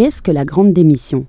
Qu'est-ce que la grande démission?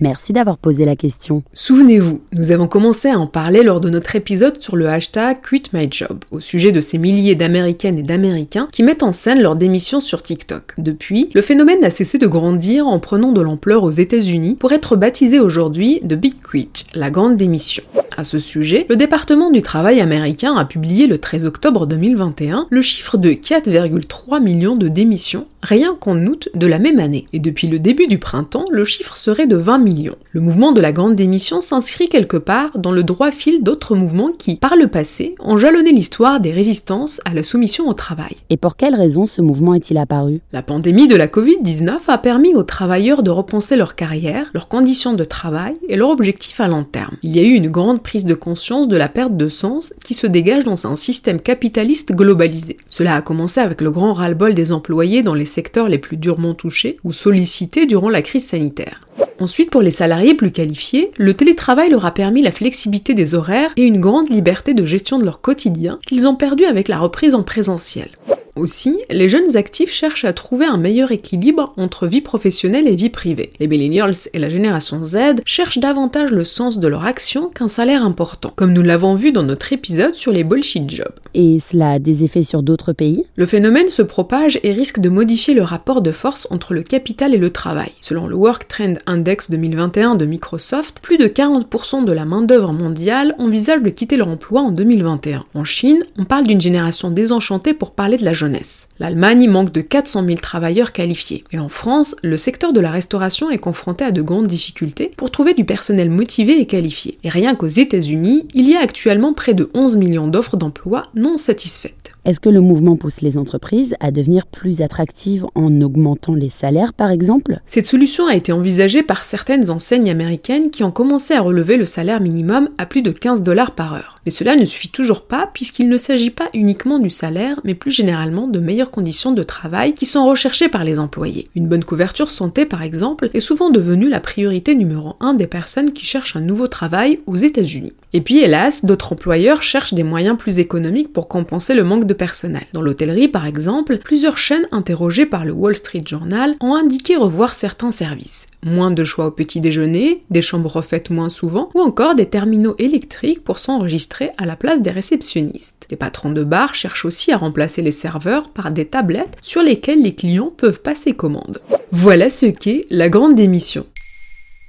Merci d'avoir posé la question. Souvenez-vous, nous avons commencé à en parler lors de notre épisode sur le hashtag QuitMyJob, au sujet de ces milliers d'Américaines et d'Américains qui mettent en scène leur démission sur TikTok. Depuis, le phénomène n'a cessé de grandir en prenant de l'ampleur aux États-Unis pour être baptisé aujourd'hui de Big Quit, la grande démission. À ce sujet, le département du travail américain a publié le 13 octobre 2021 le chiffre de 4,3 millions de démissions rien qu'en août de la même année. Et depuis le début du printemps, le chiffre serait de 20 millions. Le mouvement de la grande démission s'inscrit quelque part dans le droit fil d'autres mouvements qui, par le passé, ont jalonné l'histoire des résistances à la soumission au travail. Et pour quelles raisons ce mouvement est-il apparu? La pandémie de la Covid-19 a permis aux travailleurs de repenser leur carrière, leurs conditions de travail et leurs objectifs à long terme. Il y a eu une grande prise de conscience de la perte de sens qui se dégage dans un système capitaliste globalisé. Cela a commencé avec le grand ras-le-bol des employés dans les secteurs les plus durement touchés ou sollicités durant la crise sanitaire. Ensuite, pour les salariés plus qualifiés, le télétravail leur a permis la flexibilité des horaires et une grande liberté de gestion de leur quotidien qu'ils ont perdu avec la reprise en présentiel. Aussi, les jeunes actifs cherchent à trouver un meilleur équilibre entre vie professionnelle et vie privée. Les millennials et la génération Z cherchent davantage le sens de leur action qu'un salaire important, comme nous l'avons vu dans notre épisode sur les bullshit jobs. Et cela a des effets sur d'autres pays? Le phénomène se propage et risque de modifier le rapport de force entre le capital et le travail. Selon le Work Trend Index 2021 de Microsoft, plus de 40% de la main-d'œuvre mondiale envisage de quitter leur emploi en 2021. En Chine, on parle d'une génération désenchantée pour parler de la L'Allemagne manque de 400 000 travailleurs qualifiés. Et en France, le secteur de la restauration est confronté à de grandes difficultés pour trouver du personnel motivé et qualifié. Et rien qu'aux États-Unis, il y a actuellement près de 11 millions d'offres d'emploi non satisfaites. Est-ce que le mouvement pousse les entreprises à devenir plus attractives en augmentant les salaires, par exemple? Cette solution a été envisagée par certaines enseignes américaines qui ont commencé à relever le salaire minimum à plus de 15 dollars par heure. Mais cela ne suffit toujours pas puisqu'il ne s'agit pas uniquement du salaire, mais plus généralement de meilleures conditions de travail qui sont recherchées par les employés. Une bonne couverture santé, par exemple, est souvent devenue la priorité numéro un des personnes qui cherchent un nouveau travail aux États-Unis. Et puis, hélas, d'autres employeurs cherchent des moyens plus économiques pour compenser le manque de personnel. Dans l'hôtellerie, par exemple, plusieurs chaînes interrogées par le Wall Street Journal ont indiqué revoir certains services. Moins de choix au petit déjeuner, des chambres refaites moins souvent, ou encore des terminaux électriques pour s'enregistrer à la place des réceptionnistes. Les patrons de bar cherchent aussi à remplacer les serveurs par des tablettes sur lesquelles les clients peuvent passer commande. Voilà ce qu'est la grande démission.